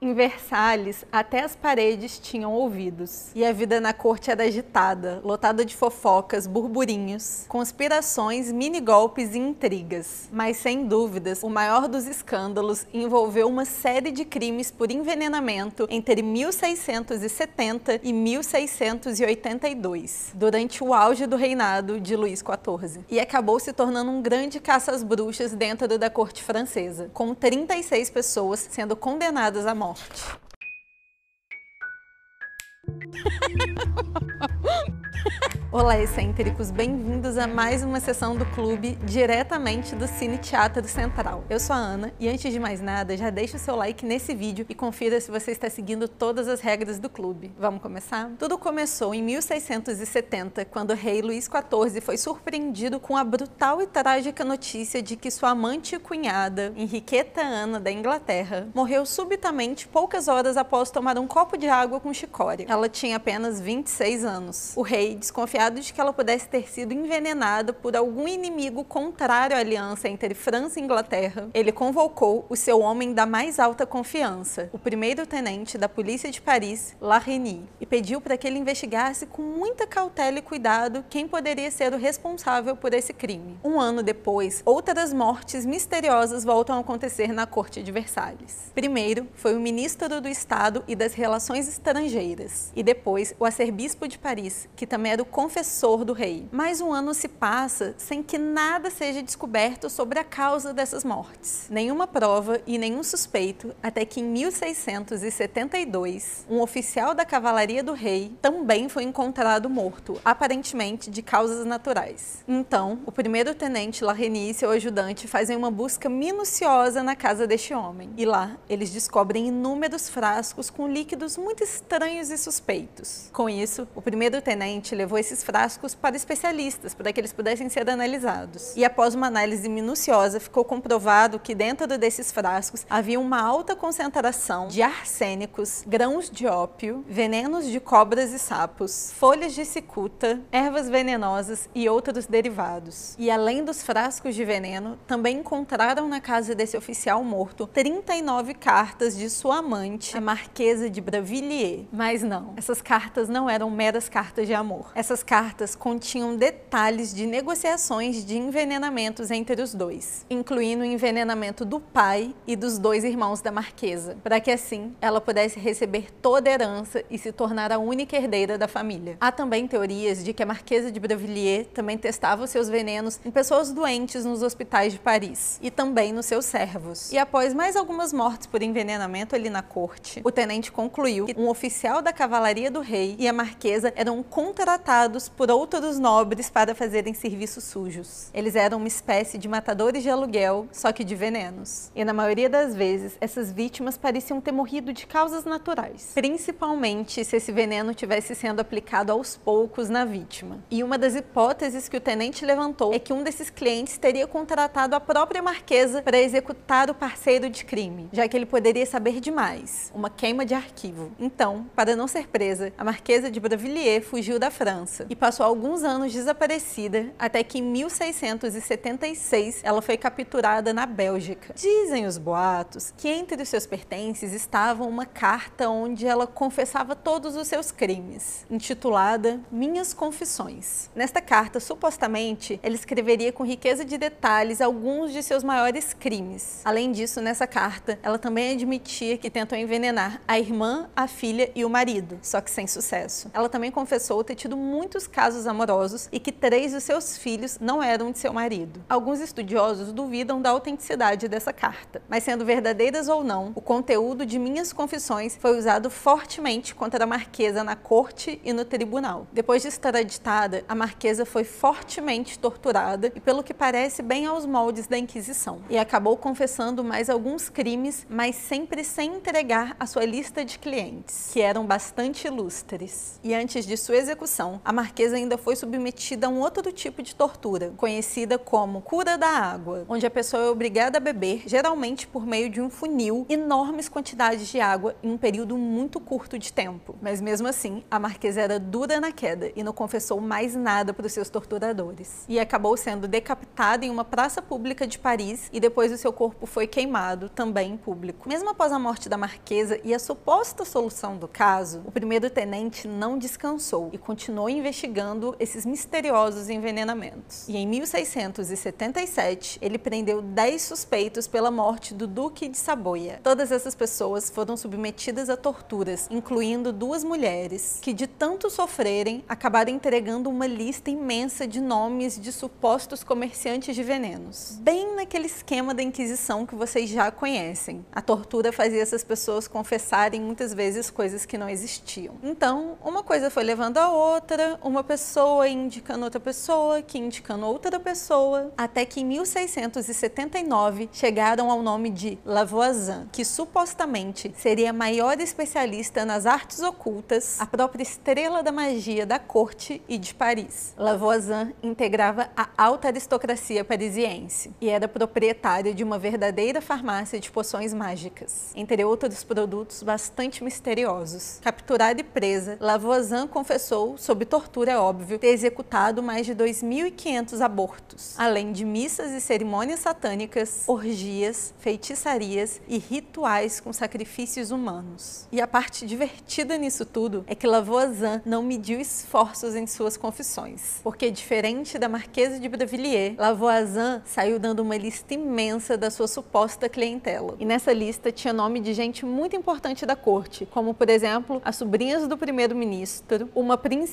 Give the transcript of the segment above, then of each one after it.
Em Versalhes, até as paredes tinham ouvidos. E a vida na corte era agitada, lotada de fofocas, burburinhos, conspirações, mini-golpes e intrigas. Mas, sem dúvidas, o maior dos escândalos envolveu uma série de crimes por envenenamento entre 1670 e 1682, durante o auge do reinado de Luís XIV. E acabou se tornando um grande caça às bruxas dentro da corte francesa, com 36 pessoas sendo condenadas à morte morte. Olá, excêntricos! Bem-vindos a mais uma sessão do clube diretamente do Cine Teatro Central. Eu sou a Ana e antes de mais nada, já deixa o seu like nesse vídeo e confira se você está seguindo todas as regras do clube. Vamos começar? Tudo começou em 1670, quando o rei Luís XIV foi surpreendido com a brutal e trágica notícia de que sua amante e cunhada, Henriqueta Ana da Inglaterra, morreu subitamente poucas horas após tomar um copo de água com chicória. Ela tinha apenas 26 anos. O rei desconfiado de que ela pudesse ter sido envenenada por algum inimigo contrário à aliança entre França e Inglaterra, ele convocou o seu homem da mais alta confiança, o primeiro-tenente da polícia de Paris, Larreny, e pediu para que ele investigasse com muita cautela e cuidado quem poderia ser o responsável por esse crime. Um ano depois, outras mortes misteriosas voltam a acontecer na corte de Versalhes. Primeiro foi o ministro do Estado e das Relações Estrangeiras, e depois o arcebispo de Paris, que também era o confessor do rei. Mais um ano se passa sem que nada seja descoberto sobre a causa dessas mortes. Nenhuma prova e nenhum suspeito, até que em 1672, um oficial da cavalaria do rei também foi encontrado morto, aparentemente de causas naturais. Então, o primeiro-tenente Larreny e seu ajudante fazem uma busca minuciosa na casa deste homem. E lá, eles descobrem inúmeros frascos com líquidos muito estranhos e suspeitos. Com isso, o primeiro-tenente levou esses frascos para especialistas, para que eles pudessem ser analisados. E após uma análise minuciosa, ficou comprovado que dentro desses frascos havia uma alta concentração de arsênicos, grãos de ópio, venenos de cobras e sapos, folhas de cicuta, ervas venenosas e outros derivados. E além dos frascos de veneno, também encontraram na casa desse oficial morto 39 cartas de sua amante, a Marquesa de Bravilliers. Mas não, essas cartas não eram meras cartas de amor. Essas cartas continham detalhes de negociações de envenenamentos entre os dois, incluindo o envenenamento do pai e dos dois irmãos da Marquesa, para que assim ela pudesse receber toda a herança e se tornar a única herdeira da família. Há também teorias de que a Marquesa de Bravilliers também testava os seus venenos em pessoas doentes nos hospitais de Paris e também nos seus servos. E após mais algumas mortes por envenenamento ali na corte, o tenente concluiu que um oficial da cavalaria do rei e a Marquesa eram contratados por outros nobres para fazerem serviços sujos. Eles eram uma espécie de matadores de aluguel, só que de venenos. E na maioria das vezes, essas vítimas pareciam ter morrido de causas naturais, principalmente se esse veneno tivesse sendo aplicado aos poucos na vítima. E uma das hipóteses que o tenente levantou é que um desses clientes teria contratado a própria marquesa para executar o parceiro de crime, já que ele poderia saber demais, uma queima de arquivo. Então, para não ser presa, a marquesa de Bravilliers fugiu da França e passou alguns anos desaparecida, até que em 1676 ela foi capturada na Bélgica. Dizem os boatos que entre os seus pertences estava uma carta onde ela confessava todos os seus crimes, intitulada Minhas Confissões. Nesta carta, supostamente, ela escreveria com riqueza de detalhes alguns de seus maiores crimes. Além disso, nessa carta, ela também admitia que tentou envenenar a irmã, a filha e o marido, só que sem sucesso. Ela também confessou ter tido muitos muitos casos amorosos e que três dos seus filhos não eram de seu marido. Alguns estudiosos duvidam da autenticidade dessa carta, mas sendo verdadeiras ou não, o conteúdo de minhas confissões foi usado fortemente contra a marquesa na corte e no tribunal. Depois de extraditada, a marquesa foi fortemente torturada e, pelo que parece, bem aos moldes da Inquisição, e acabou confessando mais alguns crimes, mas sempre sem entregar a sua lista de clientes, que eram bastante ilustres. E antes de sua execução, a marquesa ainda foi submetida a um outro tipo de tortura, conhecida como cura da água, onde a pessoa é obrigada a beber, geralmente por meio de um funil, enormes quantidades de água em um período muito curto de tempo. Mas mesmo assim, a marquesa era dura na queda e não confessou mais nada para os seus torturadores. E acabou sendo decapitada em uma praça pública de Paris e depois o seu corpo foi queimado, também em público. Mesmo após a morte da marquesa e a suposta solução do caso, o primeiro tenente não descansou e continuou investigando esses misteriosos envenenamentos. E em 1677, ele prendeu 10 suspeitos pela morte do Duque de Saboia. Todas essas pessoas foram submetidas a torturas, incluindo duas mulheres, que de tanto sofrerem acabaram entregando uma lista imensa de nomes de supostos comerciantes de venenos. Bem naquele esquema da Inquisição que vocês já conhecem. A tortura fazia essas pessoas confessarem muitas vezes coisas que não existiam. Então, uma coisa foi levando a outra, uma pessoa indicando outra pessoa, que indicando outra pessoa, até que em 1679 chegaram ao nome de Lavoisin, que supostamente seria a maior especialista nas artes ocultas, a própria estrela da magia da corte e de Paris. Lavoisin integrava a alta aristocracia parisiense e era proprietária de uma verdadeira farmácia de poções mágicas, entre outros produtos bastante misteriosos. Capturada e presa, Lavoisin confessou, sob tortura é óbvio, ter executado mais de 2.500 abortos, além de missas e cerimônias satânicas, orgias, feitiçarias e rituais com sacrifícios humanos. E a parte divertida nisso tudo é que Lavoisin não mediu esforços em suas confissões, porque diferente da Marquesa de Brinvilliers, Lavoisin saiu dando uma lista imensa da sua suposta clientela. E nessa lista tinha nome de gente muito importante da corte, como por exemplo as sobrinhas do primeiro-ministro, uma princesa,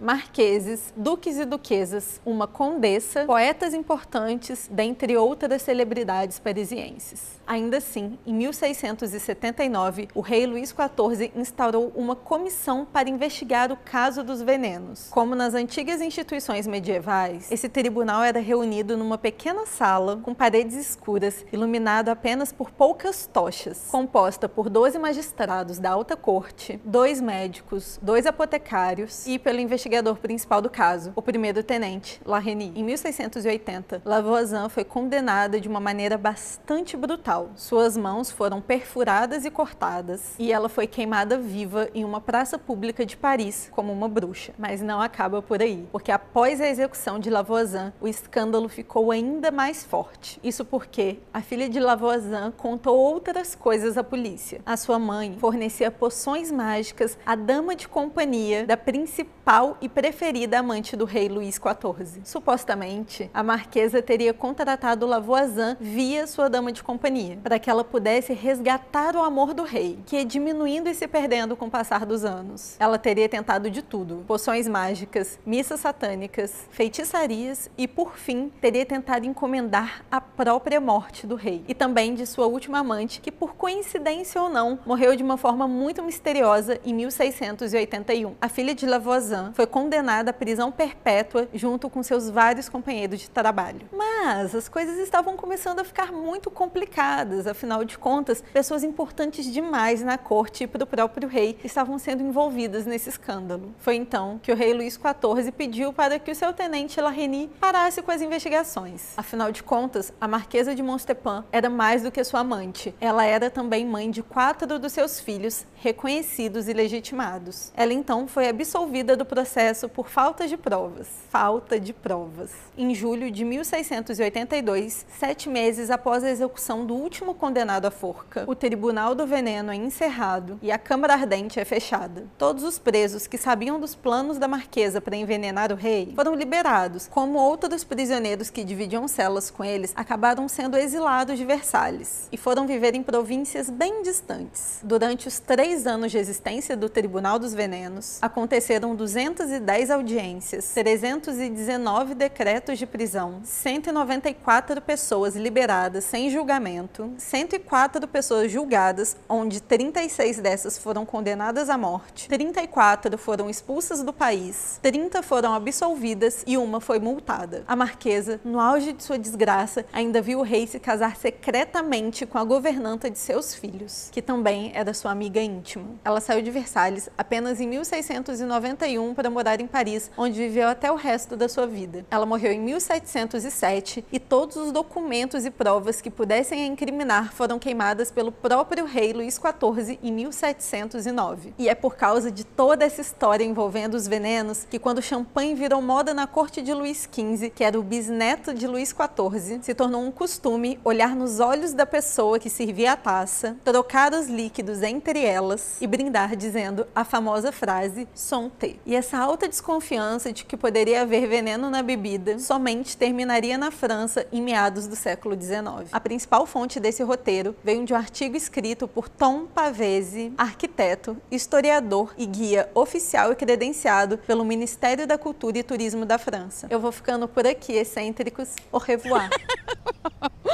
marqueses, duques e duquesas, uma condessa, poetas importantes, dentre outras celebridades parisienses. Ainda assim, em 1679, o rei Luís XIV instaurou uma comissão para investigar o caso dos venenos. Como nas antigas instituições medievais, esse tribunal era reunido numa pequena sala com paredes escuras, iluminado apenas por poucas tochas, composta por 12 magistrados da alta corte, dois médicos, dois apotecários e pelo investigador principal do caso, o primeiro-tenente Larreny. Em 1680, Lavoisin foi condenada de uma maneira bastante brutal. Suas mãos foram perfuradas e cortadas e ela foi queimada viva em uma praça pública de Paris como uma bruxa. Mas não acaba por aí, porque após a execução de Lavoisin, o escândalo ficou ainda mais forte. Isso porque a filha de Lavoisin contou outras coisas à polícia. A sua mãe fornecia poções mágicas à dama de companhia da principal e preferida amante do rei Luís XIV. Supostamente, a marquesa teria contratado Lavoisin via sua dama de companhia, para que ela pudesse resgatar o amor do rei, que ia diminuindo e se perdendo com o passar dos anos. Ela teria tentado de tudo: poções mágicas, missas satânicas, feitiçarias e, por fim, teria tentado encomendar a própria morte do rei e também de sua última amante, que por coincidência ou não, morreu de uma forma muito misteriosa em 1681. A filha de Lavoisin foi condenada à prisão perpétua junto com seus vários companheiros de trabalho. Mas as coisas estavam começando a ficar muito complicadas, afinal de contas, pessoas importantes demais na corte e para o próprio rei estavam sendo envolvidas nesse escândalo. Foi então que o rei Luís XIV pediu para que o seu tenente Larreny parasse com as investigações. Afinal de contas, a marquesa de Montespan era mais do que sua amante. Ela era também mãe de quatro dos seus filhos, reconhecidos e legitimados. Ela então foi absolvida do processo por falta de provas. Falta de provas. Em julho de 1682, sete meses após a execução do último condenado à forca, o Tribunal do Veneno é encerrado e a Câmara Ardente é fechada. Todos os presos que sabiam dos planos da Marquesa para envenenar o rei foram liberados, como outros prisioneiros que dividiam celas com eles acabaram sendo exilados de Versalhes e foram viver em províncias bem distantes. Durante os três anos de existência do Tribunal dos Venenos, aconteceram 210 audiências, 319 decretos de prisão, 194 pessoas liberadas sem julgamento, 104 pessoas julgadas, onde 36 dessas foram condenadas à morte, 34 foram expulsas do país, 30 foram absolvidas e uma foi multada. A marquesa, no auge de sua desgraça, ainda viu o rei se casar secretamente com a governanta de seus filhos, que também era sua amiga íntima. Ela saiu de Versalhes apenas em 1690 91 para morar em Paris, onde viveu até o resto da sua vida. Ela morreu em 1707 e todos os documentos e provas que pudessem a incriminar foram queimadas pelo próprio rei Luís XIV em 1709. E é por causa de toda essa história envolvendo os venenos que quando o champanhe virou moda na corte de Luís XV, que era o bisneto de Luís XIV, se tornou um costume olhar nos olhos da pessoa que servia a taça, trocar os líquidos entre elas e brindar dizendo a famosa frase "sonte". E essa alta desconfiança de que poderia haver veneno na bebida somente terminaria na França em meados do século XIX. A principal fonte desse roteiro veio de um artigo escrito por Tom Pavese, arquiteto, historiador e guia oficial e credenciado pelo Ministério da Cultura e Turismo da França. Eu vou ficando por aqui, excêntricos. Au revoir!